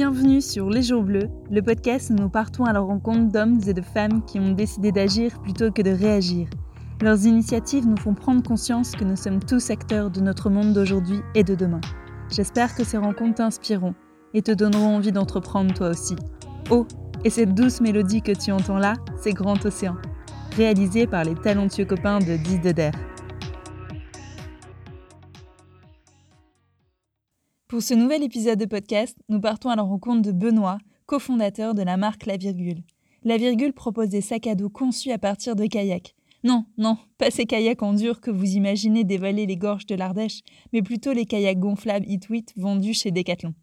Bienvenue sur Les Jours Bleus, le podcast où nous partons à la rencontre d'hommes et de femmes qui ont décidé d'agir plutôt que de réagir. Leurs initiatives nous font prendre conscience que nous sommes tous acteurs de notre monde d'aujourd'hui et de demain. J'espère que ces rencontres t'inspireront et te donneront envie d'entreprendre toi aussi. Oh, et cette douce mélodie que tu entends là, c'est Grand Océan, réalisé par les talentueux copains de 10 de Pour ce nouvel épisode de podcast, nous partons à la rencontre de Benoît, cofondateur de la marque La Virgule. La Virgule propose des sacs à dos conçus à partir de kayaks non, non, pas ces kayaks en dur que vous imaginez dévaler les gorges de l'Ardèche, mais plutôt les kayaks gonflables Hitwit vendus chez Decathlon,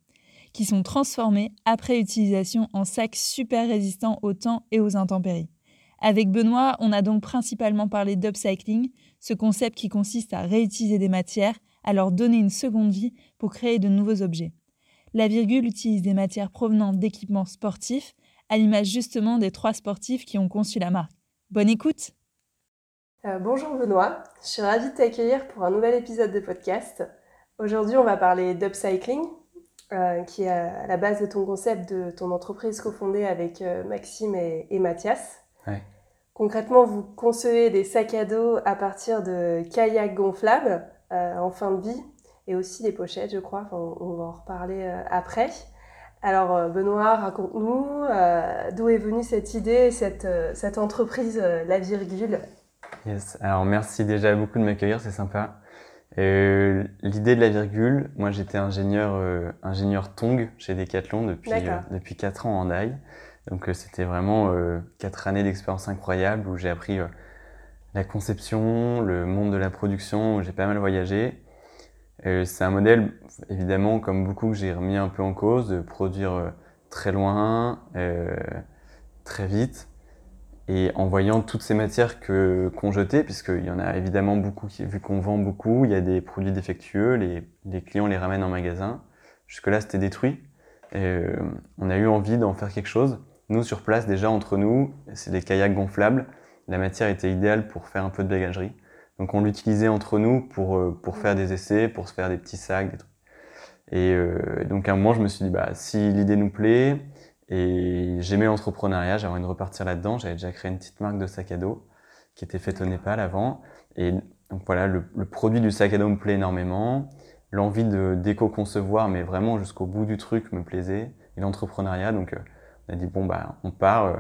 qui sont transformés après utilisation en sacs super résistants au temps et aux intempéries. Avec Benoît, on a donc principalement parlé d'upcycling, ce concept qui consiste à réutiliser des matières, à leur donner une seconde vie pour créer de nouveaux objets. La virgule utilise des matières provenant d'équipements sportifs, à l'image justement des trois sportifs qui ont conçu la marque. Bonne écoute euh, bonjour Benoît, je suis ravie de t'accueillir pour un nouvel épisode de podcast. Aujourd'hui, on va parler d'upcycling, euh, qui est à la base de ton concept de ton entreprise cofondée avec euh, Maxime et, Mathias. Concrètement, vous concevez des sacs à dos à partir de kayaks gonflables en fin de vie et aussi des pochettes, je crois. on, va en reparler après. Alors Benoît, raconte-nous d'où est venue cette idée, cette, cette entreprise La Virgule? Yes, alors merci déjà beaucoup de m'accueillir, c'est sympa. Euh, L'idée de la virgule, moi j'étais ingénieur, euh, ingénieur Tong chez Decathlon depuis, euh, depuis 4 ans en AI. Donc euh, c'était vraiment 4 années d'expérience incroyable où j'ai appris la conception, le monde de la production, où j'ai pas mal voyagé. c'est un modèle, évidemment, comme beaucoup, que j'ai remis un peu en cause, de produire très loin, très vite et en voyant toutes ces matières que qu'on jetait, puisqu'il y en a évidemment beaucoup, vu qu'on vend beaucoup, il y a des produits défectueux, les, clients les ramènent en magasin. Jusque-là, c'était détruit. Euh, on a eu envie d'en faire quelque chose. Nous, sur place, déjà, entre nous, c'est des kayaks gonflables. La matière était idéale pour faire un peu de bagagerie. Donc, on l'utilisait entre nous pour, euh, pour faire des essais, pour se faire des petits sacs, des trucs. Et euh, donc, à un moment, je me suis dit, bah, si l'idée nous plaît, et j'aimais l'entrepreneuriat, j'avais envie de repartir là-dedans. J'avais déjà créé une petite marque de sac à dos qui était faite au Népal avant. Et donc voilà, le, produit du sac à dos me plaît énormément. L'envie de d'éco-concevoir, mais vraiment jusqu'au bout du truc, me plaisait. Et l'entrepreneuriat, donc euh, on a dit bon bah on part euh,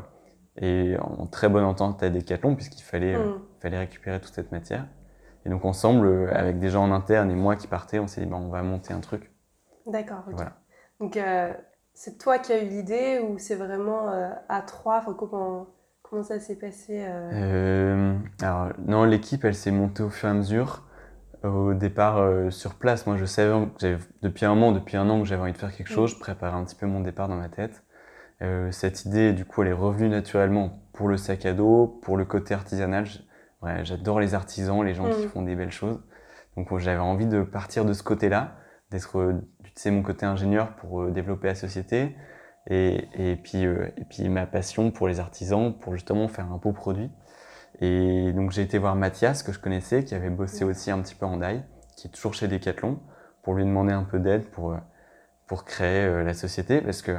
et en très bonne entente avec Decathlon puisqu'il fallait euh, mm. fallait récupérer toute cette matière. Et donc ensemble, avec des gens en interne et moi qui partais, on s'est dit bah, on va monter un truc. D'accord. Voilà. Donc c'est toi qui as eu l'idée ou c'est vraiment euh, à trois? Comment, comment ça s'est passé euh? Euh, Alors, non, l'équipe, elle s'est montée au fur et à mesure. Au départ, sur place, moi, je savais que depuis un moment, depuis un an, que j'avais envie de faire quelque chose. Je préparais un petit peu mon départ dans ma tête. Cette idée, du coup, elle est revenue naturellement pour le sac à dos, pour le côté artisanal. J'adore les artisans, les gens qui mm. font des belles choses. Donc, j'avais envie de partir de ce côté-là d'être c'est mon côté ingénieur pour euh, développer la société et, et puis euh, et puis ma passion pour les artisans pour justement faire un beau produit et donc j'ai été voir Mathias que je connaissais qui avait bossé aussi un petit peu en DAI qui est toujours chez Decathlon pour lui demander un peu d'aide pour euh, pour créer la société parce que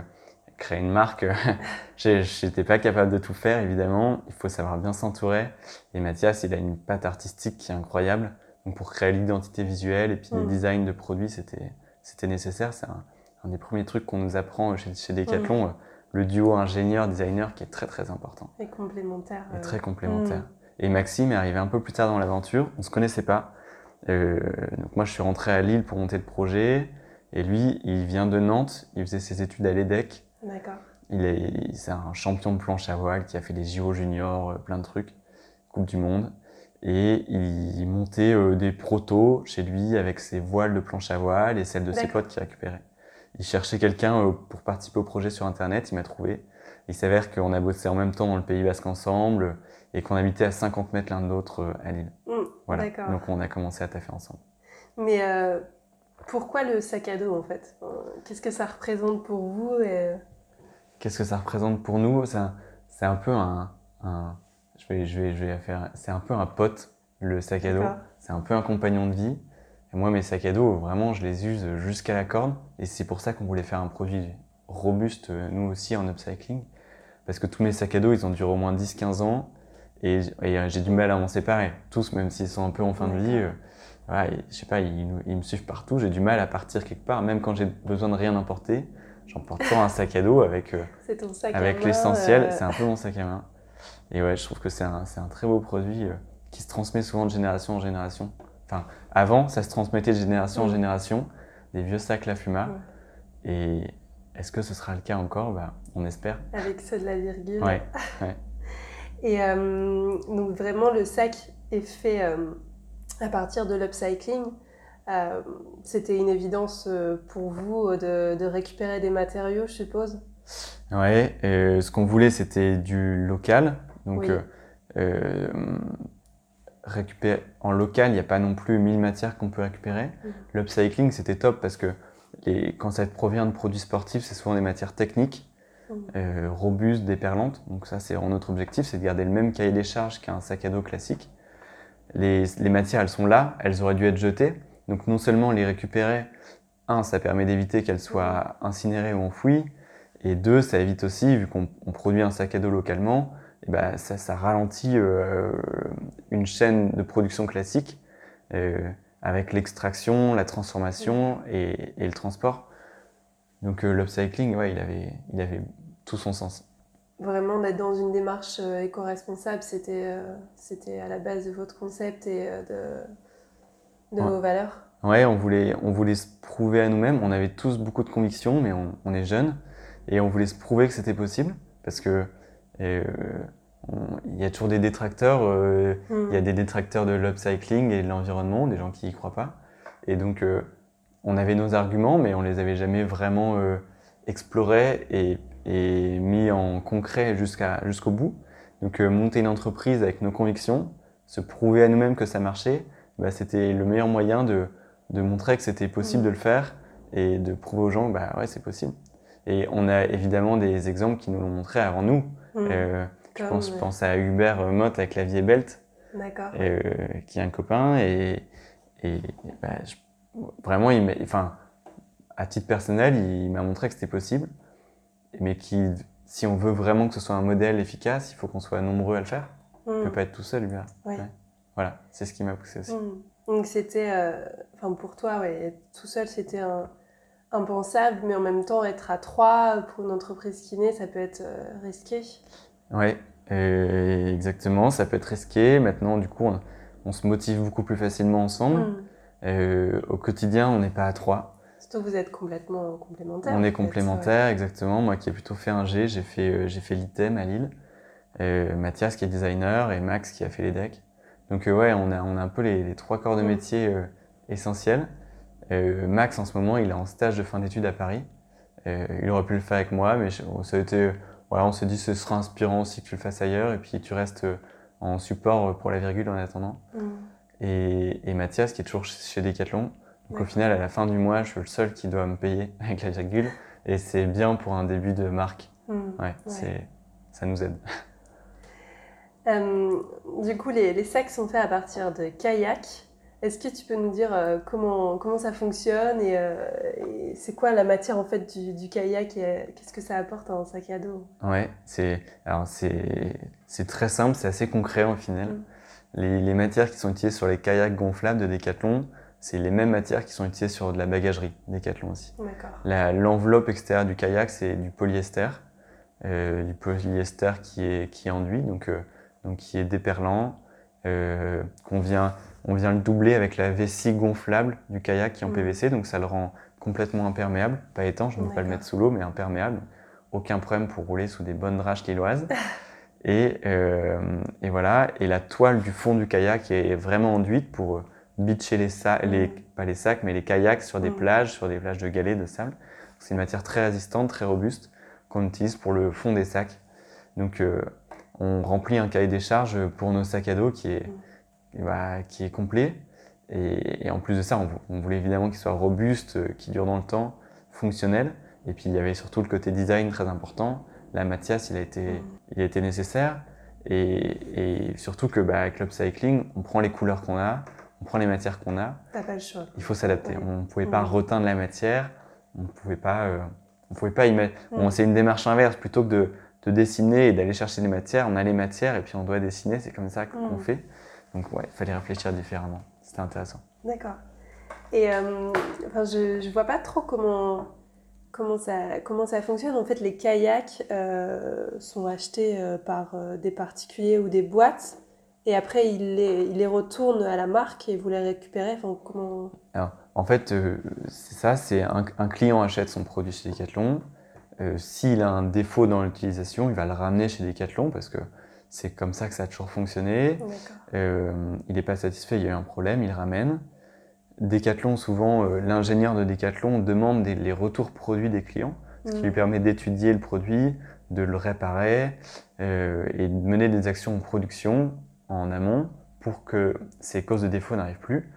créer une marque, j'étais pas capable de tout faire évidemment. Il faut savoir bien s'entourer. Et Mathias, il a une patte artistique qui est incroyable. Donc pour créer l'identité visuelle et puis le mm. design de produits, c'était c'était nécessaire. C'est un, des premiers trucs qu'on nous apprend chez, chez Decathlon, mm. euh, le duo ingénieur-designer qui est très très important. Et complémentaire. Et très complémentaire. Mm. Et Maxime est arrivé un peu plus tard dans l'aventure, on se connaissait pas. Euh, donc moi je suis rentré à Lille pour monter le projet, et lui il vient de Nantes, il faisait ses études à l'EDEC. D'accord. Il est, c'est un champion de planche à voile qui a fait les JO juniors, euh, plein de trucs, Coupe du Monde et il montait euh, des protos chez lui avec ses voiles de planche à voile et celles de ses potes qu'il récupérait. Il cherchait quelqu'un euh, pour participer au projet sur Internet, il m'a trouvé. Il s'avère qu'on a bossé en même temps dans le Pays Basque ensemble et qu'on habitait à 50 mètres l'un de l'autre euh, à Lille. Mmh, voilà. Donc on a commencé à taffer ensemble. Mais pourquoi le sac à dos en fait? Qu'est-ce que ça représente pour vous Qu'est-ce que ça représente pour nous? C'est un, peu un, un je vais, je vais, je vais faire. C'est un peu un pote, le sac à dos. C'est un peu un compagnon de vie. Et moi, mes sacs à dos, vraiment, je les use jusqu'à la corde. Et c'est pour ça qu'on voulait faire un produit robuste, nous aussi, en upcycling. Parce que tous mes sacs à dos, ils ont duré au moins 10-15 ans. Et, j'ai du mal à m'en séparer. Tous, même s'ils sont un peu en fin de vie, voilà, je sais pas, ils, me suivent partout. J'ai du mal à partir quelque part. Même quand j'ai besoin de rien emporter, j'emporte toujours un sac à dos avec, avec l'essentiel. C'est un peu mon sac à main. Et ouais, je trouve que c'est un, un, très beau produit qui se transmet souvent de génération en génération. Enfin, avant, ça se transmettait de génération en génération, des vieux sacs La Fuma. Et est-ce que ce sera le cas encore? Bah, On espère. Avec ceux de la virgule. Ouais. Et euh, donc vraiment, le sac est fait euh, à partir de l'upcycling. Euh, c'était une évidence pour vous de, récupérer des matériaux, je suppose? Ouais, ce qu'on voulait, c'était du local. Donc, récupérer en local, il n'y a pas non plus 1000 matières qu'on peut récupérer. Mmh. L'upcycling, c'était top parce que quand ça provient de produits sportifs, c'est souvent des matières techniques, mmh. euh, robustes, déperlantes. Donc ça, c'est notre objectif, c'est de garder le même cahier des charges qu'un sac à dos classique. Les, matières, elles sont là, elles auraient dû être jetées. Donc non seulement les récupérer, un, ça permet d'éviter qu'elles soient incinérées ou enfouies, et deux, ça évite aussi, vu qu'on produit un sac à dos localement, et bah, ça, ça, ralentit euh, une chaîne de production classique euh, avec l'extraction, la transformation et, et, le transport. Donc euh, l'upcycling, ouais, il avait, il avait tout son sens. Vraiment d'être dans une démarche éco-responsable, c'était c'était à la base de votre concept et de, de vos valeurs Ouais, on voulait, on voulait se prouver à nous-mêmes. On avait tous beaucoup de convictions, mais on, on est jeunes. Et on voulait se prouver que c'était possible. Parce que il y a toujours des détracteurs. Euh, il y a mm. des détracteurs de l'upcycling et de l'environnement, des gens qui y croient pas. Et donc, euh, on avait nos arguments, mais on les avait jamais vraiment euh, explorés et, et, mis en concret jusqu'à jusqu'au bout. Donc, monter une entreprise avec nos convictions, se prouver à nous-mêmes que ça marchait, bah, c'était le meilleur moyen de, de montrer que c'était possible mm. de le faire et de prouver aux gens, bah ouais, c'est possible. Et on a évidemment des exemples qui nous l'ont montré avant nous. Mm. Je pense, pense, à Hubert Mott avec Clavier Belt, euh, qui est un copain. Et, et bah, vraiment, il enfin, à titre personnel, il m'a montré que c'était possible. Mais qui, si on veut vraiment que ce soit un modèle efficace, il faut qu'on soit nombreux à le faire. On ne peut hmm. pas être tout seul, Hubert. Voilà, c'est ce qui m'a poussé aussi. Hmm. Donc c'était, euh, enfin pour toi, ouais, tout seul, c'était impensable, mais en même temps, être à trois pour une entreprise qui naît, ça peut être euh, risqué. Oui, exactement. Ça peut être risqué. Maintenant, du coup, on, se motive beaucoup plus facilement ensemble. Hmm. Euh, au quotidien, on n'est pas à trois. Surtout vous êtes complètement complémentaires. On est complémentaires, exactement. Moi qui ai plutôt fait un G, j'ai fait, euh, j'ai fait l'ITEM à Lille. Euh, Mathias qui est designer et Max qui a fait les decks. Donc ouais, on a, on a un peu les, trois corps de hmm. métier essentiels. Max en ce moment, il est en stage de fin d'études à Paris. il aurait pu le faire avec moi, mais ça a été voilà, on s'est dit ce sera inspirant aussi que tu le fasses ailleurs et puis tu restes euh, en support euh, pour la virgule en attendant. Mm. Et, et, Mathias qui est toujours chez Decathlon. Donc au final, à la fin du mois, je suis le seul qui doit me payer avec la virgule et c'est bien pour un début de marque. Mm. Ouais, c'est ça nous aide. Euh, du coup, les, les, sacs sont faits à partir de kayak. Est-ce que tu peux nous dire euh, comment, comment ça fonctionne euh, et, c'est quoi la matière en fait du, du kayak et qu'est-ce que ça apporte en sac à dos? Ouais, c'est c'est très simple, c'est assez concret au final. Mm. Les, les, matières qui sont utilisées sur les kayaks gonflables de Decathlon, c'est les mêmes matières qui sont utilisées sur de la bagagerie Decathlon aussi. L'enveloppe extérieure du kayak, c'est du polyester, euh, du polyester qui est qui est enduit, donc donc qui est déperlant, qu'on vient on vient le doubler avec la vessie gonflable du kayak qui est en mm. PVC, donc ça le rend complètement imperméable, pas étanche, on ne peut pas le mettre sous l'eau, mais imperméable. Aucun problème pour rouler sous des bonnes drages lilloises. et, euh, et voilà, et la toile du fond du kayak est vraiment enduite pour bitcher les sacs, les, mm. pas les sacs, mais les kayaks sur des mm. plages, sur des plages de galets, de sable. C'est une matière très résistante, très robuste, qu'on utilise pour le fond des sacs. Donc euh, on remplit un cahier des charges pour nos sacs à dos qui est bah, qui est complet. Et, en plus de ça, on, voulait évidemment qu'il soit robuste, euh, qu'il dure dans le temps, fonctionnel. Et puis il y avait surtout le côté design très important. La Mathias, il a été, mm. il a été nécessaire. Et, surtout que bah, avec l'upcycling, on prend les couleurs qu'on a, on prend les matières qu'on a. T'as pas le choix. Il faut s'adapter. On ne pouvait pas mm. reteindre la matière, on ne pouvait pas euh, On pouvait pas y c'est une démarche inverse plutôt que de, de dessiner et d'aller chercher des matières. On a les matières et puis on doit dessiner. C'est comme ça qu'on fait. Donc ouais, il fallait réfléchir différemment. C'était intéressant. D'accord. Et euh, enfin, je ne vois pas trop comment, comment, ça, comment ça fonctionne. En fait, les kayaks euh, sont achetés euh, par des particuliers ou des boîtes. Et après, ils les, ils les retournent à la marque et vous les récupérez. Enfin, comment... Alors, en fait, c'est ça, c'est un, un, client achète son produit chez Decathlon. S'il a un défaut dans l'utilisation, il va le ramener chez Decathlon parce que c'est comme ça que ça a toujours fonctionné. Euh, il n'est pas satisfait, il y a eu un problème, il ramène. Decathlon, souvent, euh, l'ingénieur de Decathlon demande les retours produits des clients, ce qui lui mm. permet d'étudier le produit, de le réparer euh, et de mener des actions de production en amont pour que ces causes de défaut n'arrivent plus.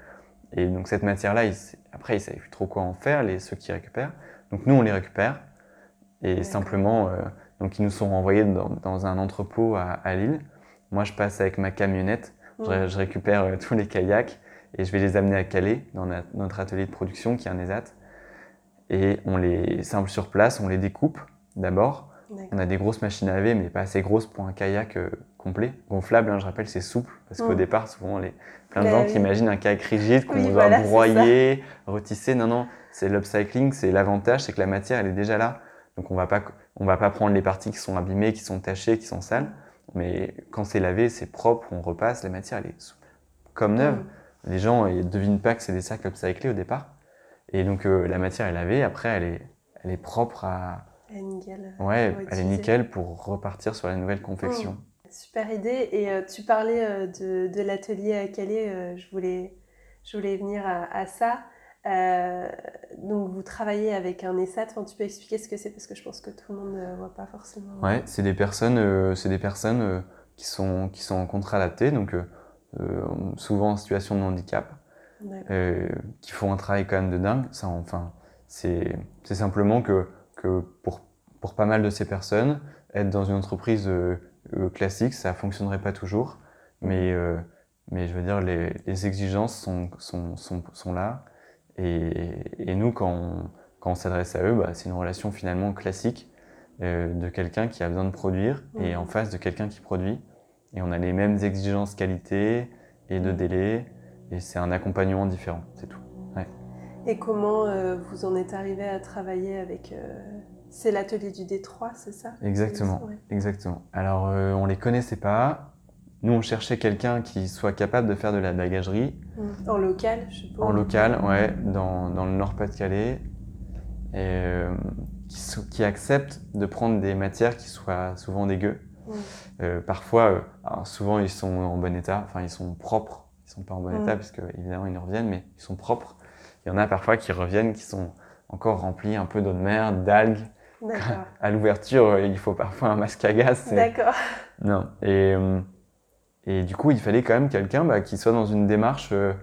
Et donc cette matière-là, après, ils ne savaient plus trop quoi en faire, les, ceux qui récupèrent. Donc nous, on les récupère. Et simplement, donc ils nous sont renvoyés dans, un entrepôt à, Lille. Moi, je passe avec ma camionnette, je, récupère euh, tous les kayaks et je vais les amener à Calais, dans notre atelier de production qui est un ESAT. Et on les simple sur place, on les découpe d'abord. On a des grosses machines à laver, mais pas assez grosses pour un kayak euh, complet. Gonflable, hein, je rappelle, c'est souple, parce qu'au départ, souvent, les, plein de bah gens qui imaginent un kayak rigide qu'on doit broyer, retisser. Non, non, c'est l'upcycling, c'est l'avantage, c'est que la matière, elle est déjà là. Donc on va pas on va pas prendre les parties qui sont abîmées, qui sont tachées, qui sont sales, mais quand c'est lavé, c'est propre, on repasse, la matière elle est comme neuve. Mm. Les gens ne devinent pas que c'est des sacs upcyclés au départ. Et donc euh, la matière est lavée, après elle est, elle est propre à... Elle est nickel. Ouais, elle est nickel pour repartir sur la nouvelle confection. Mm. Super idée. Et euh, tu parlais euh, de, de l'atelier à Calais, je, voulais, je voulais venir à, à ça. Euh, donc vous travaillez avec un ESAT, enfin, tu peux expliquer ce que c'est parce que je pense que tout le monde ne voit pas forcément. Ouais, c'est des personnes, euh, c'est des personnes euh, qui, sont, qui sont en contrat adapté, donc souvent en situation de handicap, qui font un travail quand même de dingue. Ça, enfin, c'est simplement que, que pour, pour pas mal de ces personnes, être dans une entreprise classique, ça fonctionnerait pas toujours, mais, mais je veux dire, les, les exigences sont, sont, sont, sont là. Et, nous, quand on, quand on s'adresse à eux, bah, c'est une relation finalement classique euh, de quelqu'un qui a besoin de produire et en face de quelqu'un qui produit. Et on a les mêmes exigences qualité et de délai. Et c'est un accompagnement différent, c'est tout. Et comment euh, vous en êtes arrivé à travailler avec... Euh, c'est l'atelier du Détroit, c'est ça? Exactement, exactement. Alors, on les connaissait pas. Nous, on cherchait quelqu'un qui soit capable de faire de la bagagerie. En local, je suppose. En local, ouais, dans, dans le Nord-Pas-de-Calais. Et euh, qui, qui, accepte de prendre des matières qui soient souvent dégueu. Euh, parfois, euh, souvent ils sont en bon état, enfin ils sont propres. Ils sont pas en bon état puisque évidemment ils reviennent, mais ils sont propres. Il y en a parfois qui reviennent qui sont encore remplis un peu d'eau de mer, d'algues. À l'ouverture, il faut parfois un masque à gaz. D'accord. Non. Et et du coup, il fallait quand même quelqu'un bah, qui soit dans une démarche euh,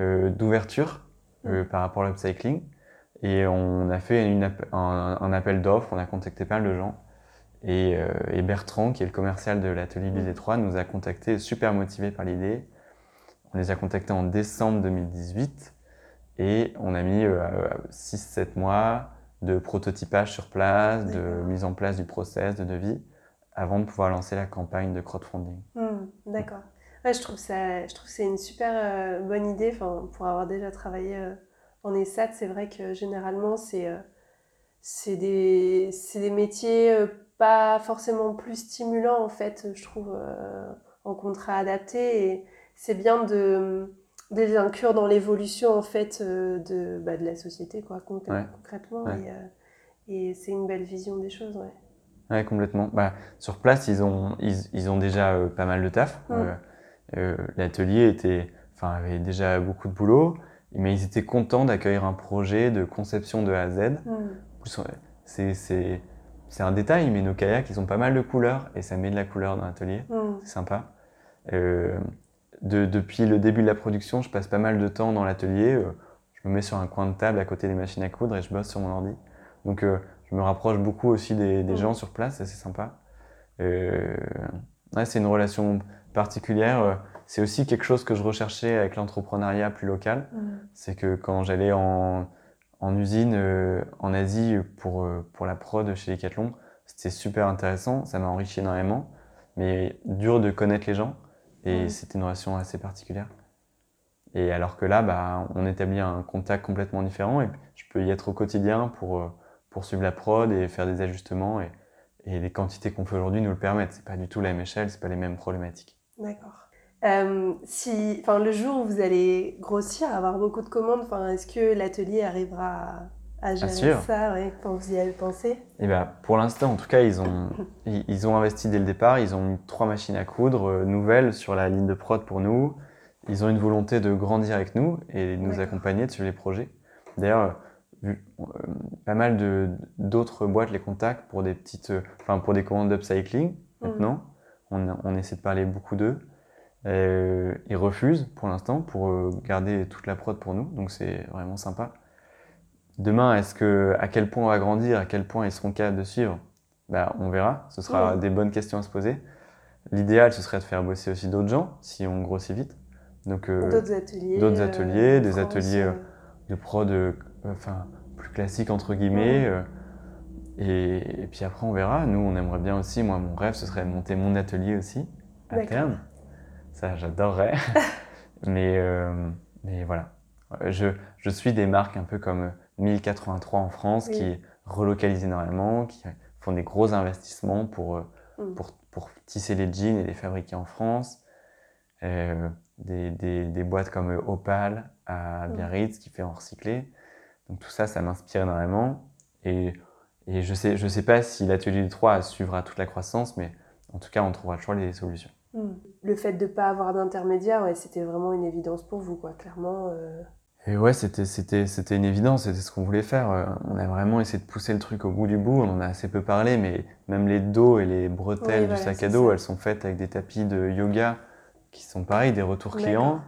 euh d'ouverture euh, mm. par rapport à l'upcycling. Et on a fait une, un, un, appel d'offres, on a contacté pas mal de gens. Et, euh, et, Bertrand, qui est le commercial de l'atelier b 3 nous a contactés, super motivé par l'idée. On les a contactés en décembre 2018 et on a mis 6-7 mois de prototypage sur place, de mise en place du process, de devis avant de pouvoir lancer la campagne de crowdfunding. Hmm, d'accord. Ouais, je trouve ça, je trouve que c'est une super euh, bonne idée. Enfin, pour avoir déjà travaillé euh, en ESAT, c'est vrai que généralement c'est euh, c'est des, des métiers pas forcément plus stimulants en fait, je trouve, en contrat adapté. Et c'est bien de, de, dans l'évolution en fait de, bah, de la société quoi, concrètement. Et, et c'est une belle vision des choses. Ouais. Ouais, complètement. Bah, sur place, ils ont, ils, ils ont déjà euh, pas mal de taf. Euh, euh, L'atelier était, enfin, avait déjà beaucoup de boulot, mais ils étaient contents d'accueillir un projet de conception de A à Z. C'est un détail, mais nos kayaks, ils ont pas mal de couleurs et ça met de la couleur dans l'atelier. C'est sympa. Euh, de, depuis le début de la production, je passe pas mal de temps dans l'atelier. je me mets sur un coin de table à côté des machines à coudre et je bosse sur mon ordi. Donc, je me rapproche beaucoup aussi des, des gens sur place, c'est sympa. Euh, ouais, c'est une relation particulière. C'est aussi quelque chose que je recherchais avec l'entrepreneuriat plus local. C'est que quand j'allais en, en usine en Asie pour, pour la prod chez Decathlon, c'était super intéressant, ça m'a enrichi énormément, mais dur de connaître les gens et c'était une relation assez particulière. Et alors que là, bah, on établit un contact complètement différent et je peux y être au quotidien pour poursuivre la prod et faire des ajustements et, et les quantités qu'on fait aujourd'hui nous le permettent. C'est pas du tout la même échelle, c'est pas les mêmes problématiques. D'accord. Euh, si, le jour où vous allez grossir, avoir beaucoup de commandes, est-ce que l'atelier arrivera à, gérer ça ouais, quand vous y avez pensé eh ben, Pour l'instant, en tout cas, ils ont, ils, ont investi dès le départ. Ils ont mis trois machines à coudre euh, nouvelles sur la ligne de prod pour nous. Ils ont une volonté de grandir avec nous et de nous accompagner sur les projets. D'ailleurs, euh, pas mal d'autres boîtes les contactent pour des petites, enfin pour des commandes d'upcycling mmh. maintenant. On, on, essaie de parler beaucoup d'eux. Euh, ils refusent pour l'instant pour euh, garder toute la prod pour nous, donc c'est vraiment sympa. Demain, est-ce que à quel point on va grandir, à quel point ils seront capables de suivre? Bah, On verra. Ce sera des bonnes questions à se poser. L'idéal, ce serait de faire bosser aussi d'autres gens si on grossit vite. Donc d'autres ateliers, d'autres ateliers, des ateliers de prod, enfin plus classique entre guillemets. Euh, et, puis après, on verra. Nous, on aimerait bien aussi. Moi, mon rêve, ce serait de monter mon atelier aussi à terme. Ça, j'adorerais. mais, euh, mais voilà. Je, je, suis des marques un peu comme 1083 en France qui relocalisent énormément, qui font des gros investissements pour, euh, mm. pour, pour, tisser les jeans et les fabriquer en France. des, des, des, boîtes comme Opal à mm. Biarritz qui fait en recyclé. Donc tout ça, ça m'inspire énormément. Et, et je ne sais, je sais pas si l'atelier du 3 suivra toute la croissance, mais en tout cas, on trouvera toujours les solutions. Hmm. Le fait de ne pas avoir d'intermédiaire, ouais, c'était vraiment une évidence pour vous, quoi, clairement. Euh... Et ouais, c'était, c'était, c'était une évidence, c'était ce qu'on voulait faire. Euh, on a vraiment essayé de pousser le truc au bout du bout, on en a assez peu parlé, mais même les dos et les bretelles du sac à dos, elles sont faites avec des tapis de yoga qui sont pareils, des retours clients.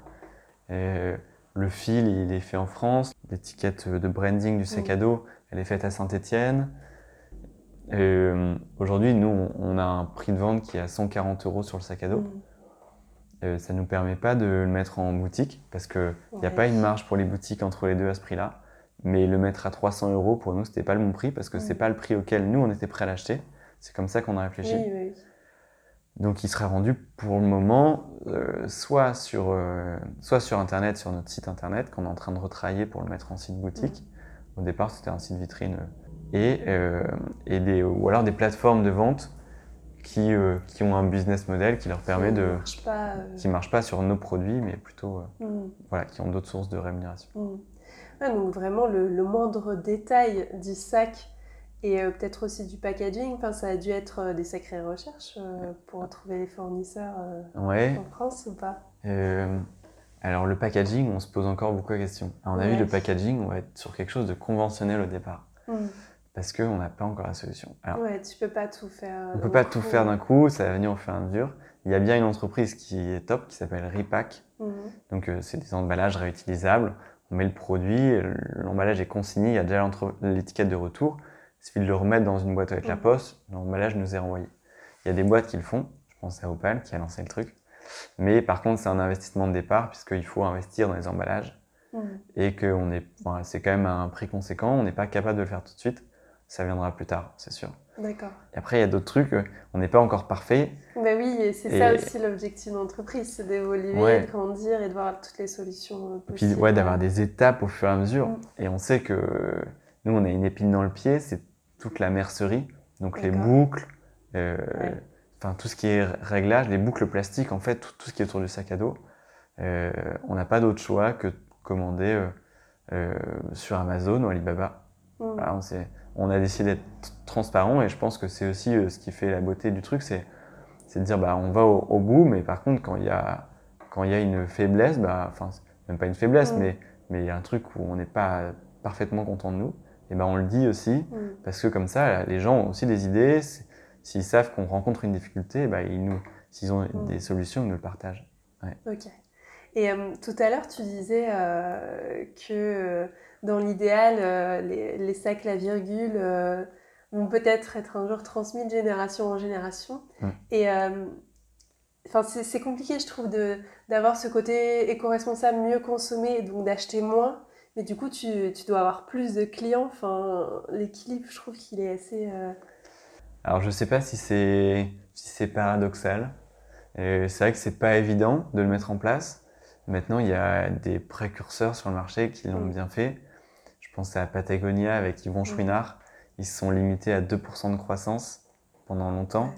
Et le fil, il est fait en France. L'étiquette de branding du sac à dos, elle est faite à Saint-Étienne. Euh, aujourd'hui, nous, on a un prix de vente qui est à 140 euros sur le sac à dos. Mm. Euh, ça ne nous permet pas de le mettre en boutique parce qu'il n'y a pas une marge pour les boutiques entre les deux à ce prix-là. Mais le mettre à 300 euros, pour nous, c'était pas le bon prix parce que ce c'est pas le prix auquel nous, on était prêts à l'acheter. C'est comme ça qu'on a réfléchi. Donc il sera vendu pour le moment euh, soit, sur, euh, soit sur Internet, sur notre site Internet, qu'on est en train de retravailler pour le mettre en site boutique. Au départ, c'était un site vitrine. Et, euh, et des, ou alors des plateformes de vente qui, qui ont un business model qui leur permet de... Marche pas, Qui ne marche pas sur nos produits, mais plutôt... Mm. Voilà, qui ont d'autres sources de rémunération. Mm. donc vraiment, le, le, moindre détail du sac et euh, peut-être aussi du packaging, ça a dû être euh, des sacrées recherches euh, pour trouver les fournisseurs en France ou pas? Alors le packaging, on se pose encore beaucoup de questions. À mon avis, le packaging, on va être sur quelque chose de conventionnel au départ. Hmm. Parce qu'on n'a pas encore la solution. Alors, ouais, tu peux pas tout faire. On peut pas tout faire d'un coup, ça va venir au fur et à mesure. Il y a bien une entreprise qui est top, qui s'appelle Repack. Hmm. Donc c'est des emballages réutilisables. On met le produit, l'emballage est consigné, il y a déjà l'étiquette de retour. Il suffit de le remettre dans une boîte avec la mm. poste, l'emballage nous est renvoyé. Il y a des boîtes qui le font, je pense à Opal qui a lancé le truc. Mais par contre, c'est un investissement de départ puisqu'il faut investir dans les emballages mm. et que est, c'est quand même un prix conséquent. On n'est pas capable de le faire tout de suite. Ça viendra plus tard, c'est sûr. D'accord. Et après, il y a d'autres trucs, euh, on n'est pas encore parfait. Ben oui, c'est ça aussi l'objectif d'entreprise, c'est d'évoluer, de grandir et de voir toutes les solutions possibles. Et puis, ouais, d'avoir des étapes au fur et à mesure. Mm. Et on sait que nous, on a une épine dans le pied, c'est toute la mercerie, donc les boucles, euh, enfin tout ce qui est réglage, les boucles plastiques, en fait, tout, ce qui est autour du sac à dos. Euh, on n'a pas d'autre choix que de commander euh, sur Amazon ou Alibaba. Mmh. on, on, a décidé d'être transparent et je pense que c'est aussi ce qui fait la beauté du truc, c'est de dire bah on va au, bout, mais par contre quand il y a quand il y a une faiblesse, bah enfin même pas une faiblesse, mmh. mais mais il y a un truc où on n'est pas parfaitement content de nous, et ben on le dit aussi, mm. parce que comme ça, les gens ont aussi des idées. S'ils savent qu'on rencontre une difficulté, ben ils nous, s'ils ont mm. des solutions, ils nous le partagent. Ok. Et euh, tout à l'heure, tu disais euh, que euh, dans l'idéal, les, les, sacs, la virgule, vont peut-être être un jour transmis de génération en génération. Et enfin, c'est compliqué, je trouve, d'avoir ce côté éco-responsable, mieux consommer, donc d'acheter moins Mais du coup, tu, tu, dois avoir plus de clients. Enfin, l'équilibre, je trouve qu'il est assez. Alors, je sais pas si c'est si c'est paradoxal. C'est vrai que c'est pas évident de le mettre en place. Maintenant, il y a des précurseurs sur le marché qui l'ont mm. bien fait. Je pense à Patagonia avec Yvon mm. Chouinard. Ils se sont limités à 2% de croissance pendant longtemps.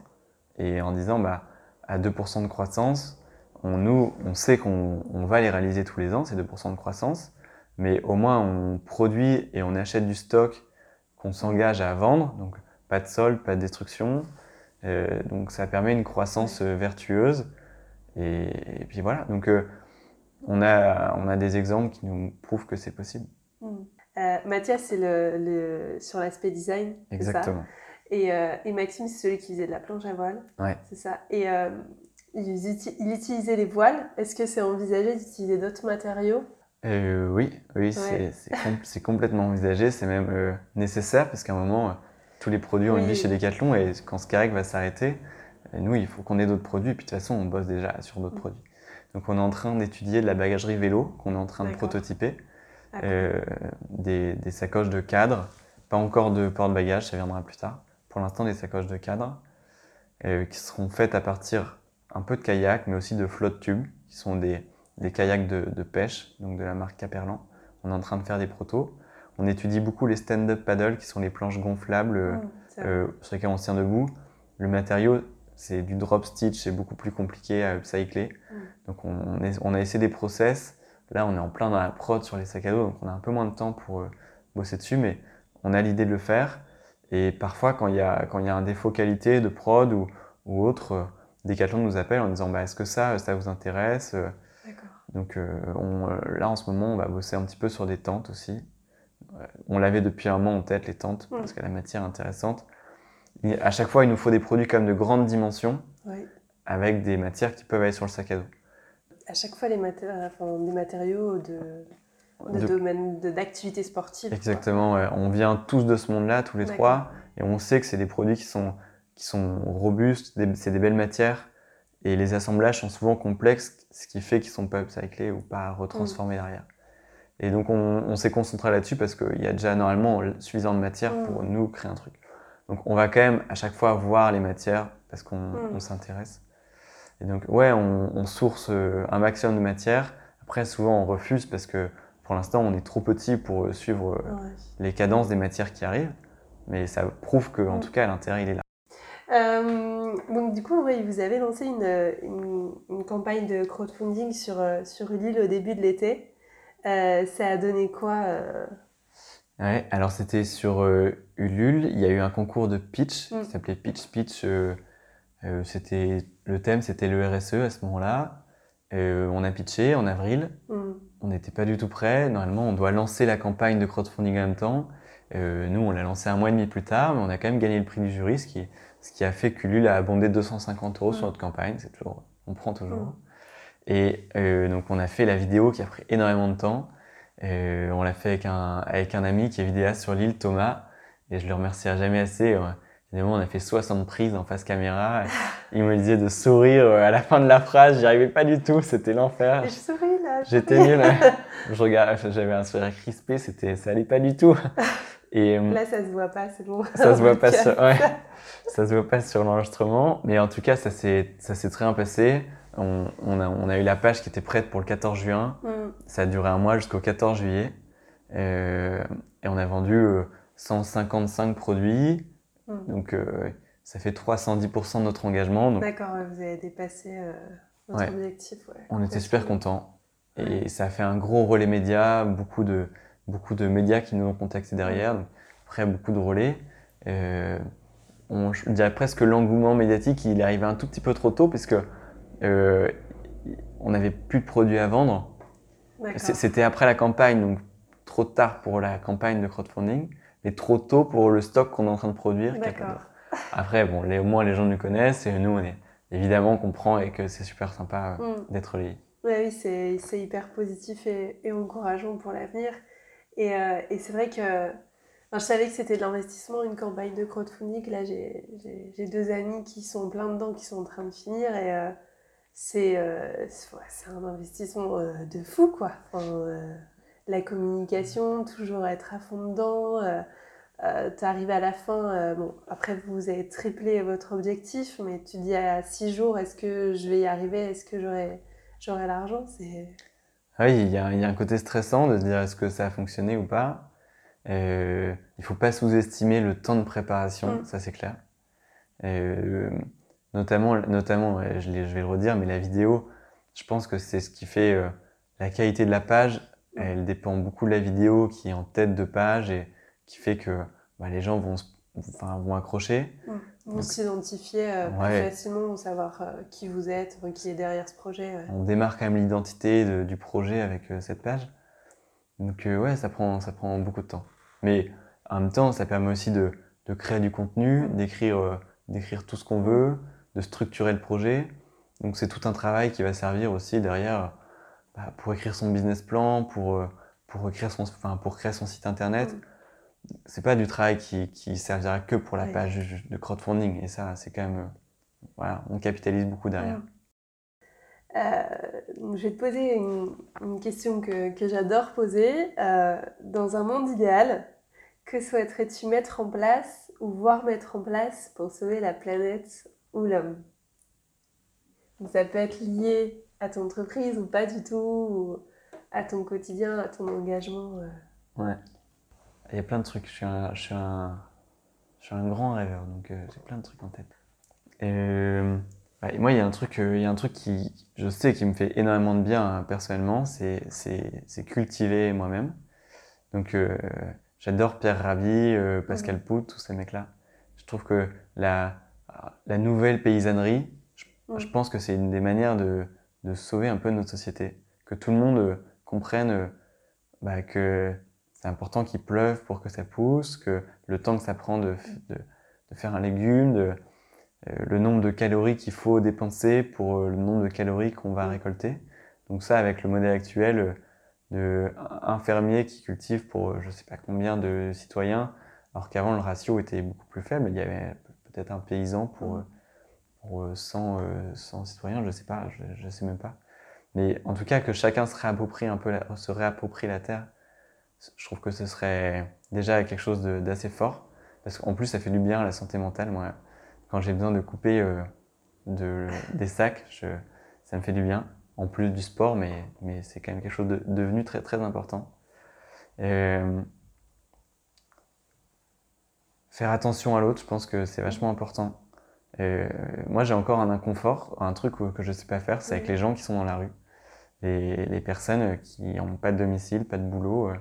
Et en disant, bah, à 2% de croissance, on, nous, on sait qu'on va les réaliser tous les ans, ces 2% de croissance. Mais au moins, on produit et on achète du stock qu'on s'engage à vendre. Donc, pas de sol, pas de destruction. Euh, donc, ça permet une croissance vertueuse. Et, puis voilà. Donc, euh, on a, on a des exemples qui nous prouvent que c'est possible. Hmm. Euh, Mathias, c'est le, sur l'aspect design. Exactement. Et, euh, et, Maxime, c'est celui qui faisait de la planche à voile. Ouais. C'est ça? Et euh, il, utilisait les voiles. Est-ce que c'est envisagé d'utiliser d'autres matériaux? Oui, oui c'est complètement envisagé. C'est même nécessaire parce qu'à un moment, tous les produits ont une vie chez Decathlon et quand ce Scarec va s'arrêter, nous, il faut qu'on ait d'autres produits. Puis de toute façon, on bosse déjà sur d'autres mm. produits. Donc on est en train d'étudier de la bagagerie vélo qu'on est en train de prototyper, euh, des, des, sacoches de cadre, pas encore de porte-bagages, ça viendra plus tard. Pour l'instant, des sacoches de cadre euh, qui seront faites à partir un peu de kayak, mais aussi de flotte tube, qui sont des, des kayaks de, de, pêche, donc de la marque Caperlan. On est en train de faire des protos. On étudie beaucoup les stand-up paddles, qui sont les planches gonflables mmh, euh, sur lesquelles on se tient debout. Le matériau, c'est du drop stitch, c'est beaucoup plus compliqué à upcycler. Mm. Donc on, on, a essayé des process. Là, on est en plein dans la prod sur les sacs à dos, donc on a un peu moins de temps pour euh, bosser dessus, mais on a l'idée de le faire. Et parfois, quand il y a, quand il y a un défaut qualité de prod ou, ou autre, euh, Decathlon nous appelle en disant bah, est-ce que ça, ça vous intéresse Donc on, là, en ce moment, on va bosser un petit peu sur des tentes aussi. On l'avait depuis un moment en tête, les tentes, mm. parce que la matière intéressante à chaque fois, il nous faut des produits comme de grandes dimensions, avec des matières qui peuvent aller sur le sac à dos. À chaque fois, les des matériaux de, de, domaine d'activité sportive. Exactement, on vient tous de ce monde-là, tous les trois, et on sait que c'est des produits qui sont, qui sont robustes, c'est des belles matières, et les assemblages sont souvent complexes, ce qui fait qu'ils ne sont pas upcyclés ou pas retransformés mm. derrière. Et donc on, s'est concentré là-dessus parce qu'il y a déjà normalement suffisamment de matière mm. pour nous créer un truc. Donc on va quand même à chaque fois voir les matières parce qu'on mm. s'intéresse. Et donc ouais, on, source euh, un maximum de matières. Après souvent on refuse parce que pour l'instant on est trop petit pour euh, suivre euh, les cadences des matières qui arrivent. Mais ça prouve que en mm. tout cas l'intérêt il est là. donc du coup, vous avez lancé une, une, campagne de crowdfunding sur, sur Ulule au début de l'été. ça a donné quoi Ouais, alors c'était sur euh, Ulule, il y a eu un concours de pitch mm. qui s'appelait Pitch Speech. Euh, euh, c'était le thème, c'était le RSE à ce moment-là. on a pitché en avril. Mm. On n'était pas du tout prêt. Normalement, on doit lancer la campagne de crowdfunding en même temps. nous, on l'a lancé un mois et demi plus tard, mais on a quand même gagné le prix du jury, ce qui, ce qui a fait qu'Ulule a abondé 250 euros sur mm. notre campagne. C'est toujours, on prend toujours. Et donc, on a fait la vidéo qui a pris énormément de temps. Euh, on l'a fait avec un, avec un ami qui est vidéaste sur l'île, Thomas, et je le remercierai jamais assez. Évidemment, on a fait 60 prises en face caméra. Il me disait de sourire euh, à la fin de la phrase, j'y arrivais pas du tout, c'était l'enfer. Je souris là. J'étais nul. je regarde, j'avais un sourire crispé, c'était, ça allait pas du tout. Et euh, là, ça se voit pas, c'est bon. Ça se voit pas sur, ouais, ça se voit pas sur l'enregistrement, mais en tout cas, ça s'est, ça s'est très bien passé. On, a, eu la page qui était prête pour le 14 juin. Mm. Ça a duré un mois jusqu'au 14 juillet. Euh, et on a vendu 155 euh, produits. Mm. Donc, euh, ça fait 310% de notre engagement. D'accord, vous avez dépassé votre objectif. on était super contents. Et ça a fait un gros relais média, beaucoup de, beaucoup de médias qui nous ont contactés derrière. Donc, après, beaucoup de relais. on, je dirais presque l'engouement médiatique, il est arrivé un tout petit peu trop tôt, puisque euh, on n'avait plus de produits à vendre. C'était après la campagne, donc trop tard pour la campagne de crowdfunding, mais trop tôt pour le stock qu'on est en train de produire. Après, bon, les, au moins les gens nous connaissent et nous, on est, évidemment, on comprend et que c'est super sympa euh, mm. d'être liés. oui, c'est hyper positif et, encourageant pour l'avenir. Et, euh, et c'est vrai que je savais que c'était de l'investissement, une campagne de crowdfunding. Là, j'ai deux amis qui sont plein dedans, qui sont en train de finir. Et, euh, c'est un investissement euh, de fou, quoi. Euh, la communication, toujours être à fond dedans. tu arrives à la fin, bon, après vous avez triplé votre objectif, mais tu dis à six jours, est-ce que je vais y arriver Est-ce que j'aurai, l'argent ah oui, il y, a, un côté stressant de se dire est-ce que ça a fonctionné ou pas? Euh, il faut pas sous-estimer le temps de préparation, mm. ça c'est clair. Notamment, notamment je, vais le redire, mais la vidéo, je pense que c'est ce qui fait euh, la qualité de la page. Elle dépend beaucoup de la vidéo qui est en tête de page et qui fait que bah, les gens vont, enfin, vont accrocher. Mm. Vous s'identifier euh, plus facilement, savoir euh, qui vous êtes, qui est derrière ce projet. On démarre quand même l'identité du projet avec euh, cette page. Donc ouais, ça prend, ça prend beaucoup de temps. Mais en même temps, ça permet aussi de, de créer du contenu, d'écrire, d'écrire tout ce qu'on veut, de structurer le projet. Donc c'est tout un travail qui va servir aussi derrière bah, pour écrire son business plan, pour, pour, écrire son, enfin, pour créer son site internet. Mm c'est pas du travail qui, qui, servira que pour la page de crowdfunding. Et ça, c'est quand même. Euh, voilà, on capitalise beaucoup derrière. Euh, je vais te poser une, une question que, que j'adore poser. Euh, dans un monde idéal, que souhaiterais-tu mettre en place ou voir mettre en place pour sauver la planète ou l'homme Ça peut être lié à ton entreprise ou pas du tout, ou à ton quotidien, à ton engagement. Ouais. Il y a plein de trucs. Je suis un, je suis un, je suis un grand rêveur, donc euh, j'ai plein de trucs en tête. Euh, moi, il y a un truc, euh, il y a un truc qui, je sais, qui me fait énormément de bien hein, personnellement, c'est, c'est, cultiver moi-même. Donc, j'adore Pierre Rabhi, Pascal mmh. Pout, tous ces mecs-là. Je trouve que la, la nouvelle paysannerie, je, mmh. pense que c'est une des manières de, de, sauver un peu notre société. Que tout le monde comprenne bah, que c'est important qu'il pleuve pour que ça pousse, que le temps que ça prend de, de, de faire un légume, de, euh, le nombre de calories qu'il faut dépenser pour euh, le nombre de calories qu'on va récolter. Donc ça, avec le modèle actuel euh, de un fermier qui cultive pour je sais pas combien de citoyens, alors qu'avant le ratio était beaucoup plus faible, il y avait peut-être un paysan pour, pour 100, 100 citoyens, je sais pas, je, je sais même pas. Mais en tout cas, que chacun se réapproprie un peu, la, se réapproprie la terre je trouve que ce serait déjà quelque chose d'assez fort. Parce qu'en plus, ça fait du bien à la santé mentale. Moi, quand j'ai besoin de couper euh, de, des sacs, je, ça me fait du bien. En plus du sport, mais, mais c'est quand même quelque chose de devenu très, très important. Euh, faire attention à l'autre, je pense que c'est vachement important. Euh, moi, j'ai encore un inconfort, un truc que je ne sais pas faire, c'est avec les gens qui sont dans la rue. Les, les personnes qui n'ont pas de domicile, pas de boulot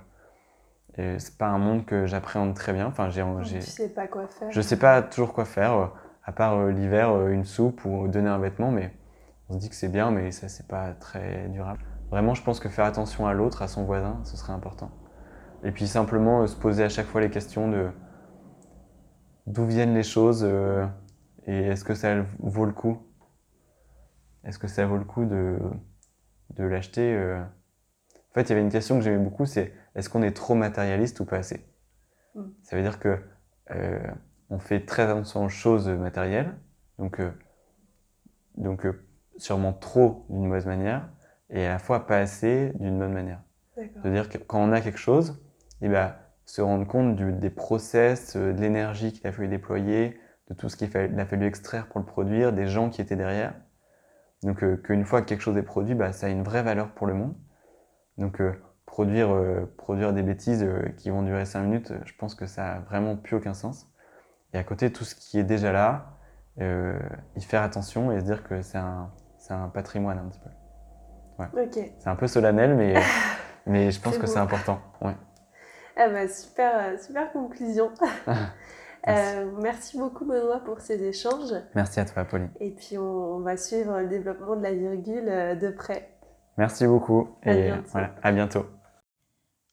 c'est pas un monde que j'appréhende très bien. Enfin, j'ai, sais pas quoi faire. Je sais pas toujours quoi faire, euh, à part euh, l'hiver, euh, une soupe ou donner un vêtement, mais on se dit que c'est bien, mais ça, c'est pas très durable. Vraiment, je pense que faire attention à l'autre, à son voisin, ce serait important. Et puis simplement se poser à chaque fois les questions de d'où viennent les choses et est-ce que ça vaut le coup? Est-ce que ça vaut le coup de, de l'acheter En fait, il y avait une question que j'aimais beaucoup, c'est est-ce qu'on est trop matérialiste ou pas assez? Mm. Ça veut dire que euh, on fait très attention aux choses matérielles, donc, euh, donc euh, sûrement trop d'une mauvaise manière, et à la fois pas assez d'une bonne manière. C'est-à-dire que quand on a quelque chose, et eh ben, se rendre compte des process, de l'énergie qu'il a fallu déployer, de tout ce qu'il a fallu extraire pour le produire, des gens qui étaient derrière. Donc qu'une fois que quelque chose est produit, bah, ça a une vraie valeur pour le monde. Donc produire, euh, produire des bêtises euh, qui vont durer 5 minutes, je pense que ça a vraiment plus aucun sens. Et à côté, tout ce qui est déjà là, euh, y faire attention et se dire que c'est un, un, patrimoine un petit peu. Ouais. C'est un peu solennel, mais, mais je pense que c'est important. Ouais. Ah bah super, super conclusion. merci. merci. beaucoup Benoît pour ces échanges. Merci à toi Pauline. Et puis on, on va suivre le développement de la virgule de près. Merci beaucoup et voilà, à bientôt.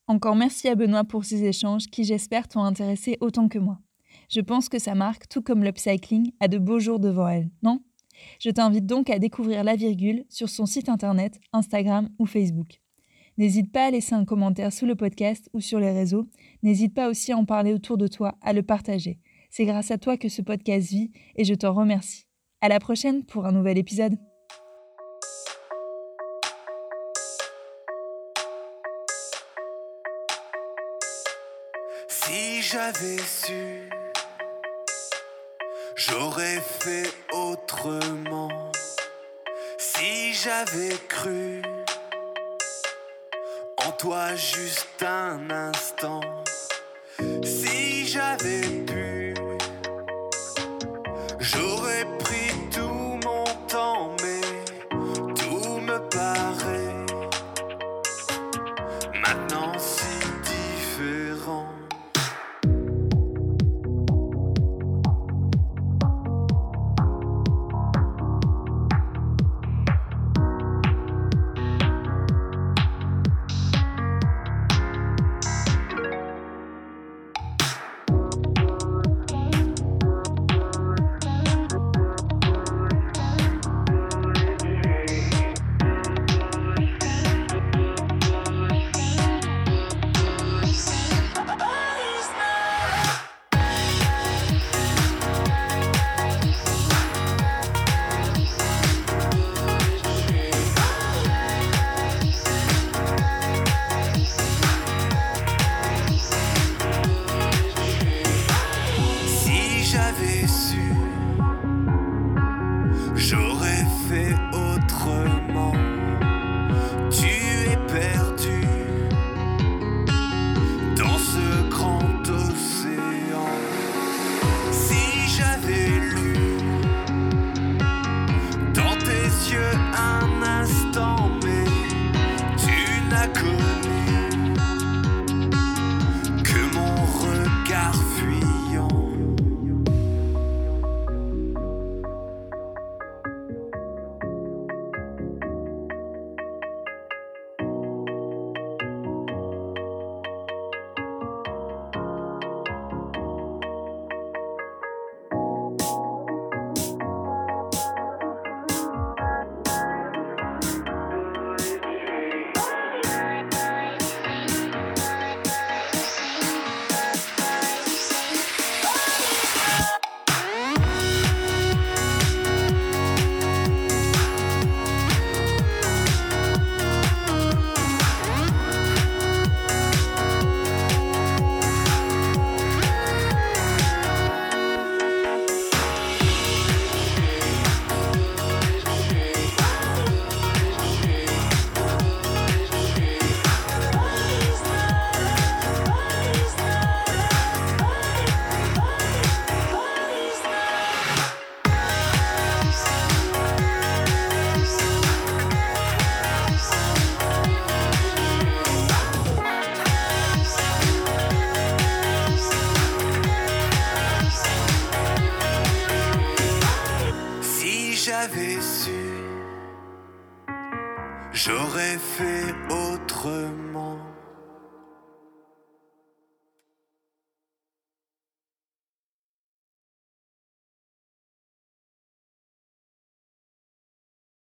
Encore merci à Benoît pour ces échanges qui, j'espère, t'ont intéressé autant que moi. Je pense que sa marque, tout comme l'upcycling, a de beaux jours devant elle, non? Je t'invite donc à découvrir la virgule sur son site internet, Instagram ou Facebook. N'hésite pas à laisser un commentaire sous le podcast ou sur les réseaux. N'hésite pas aussi à en parler autour de toi, à le partager. C'est grâce à toi que ce podcast vit et je t'en remercie. À la prochaine pour un nouvel épisode. j'avais su, j'aurais fait autrement. Si j'avais cru en toi juste un instant, j'avais su,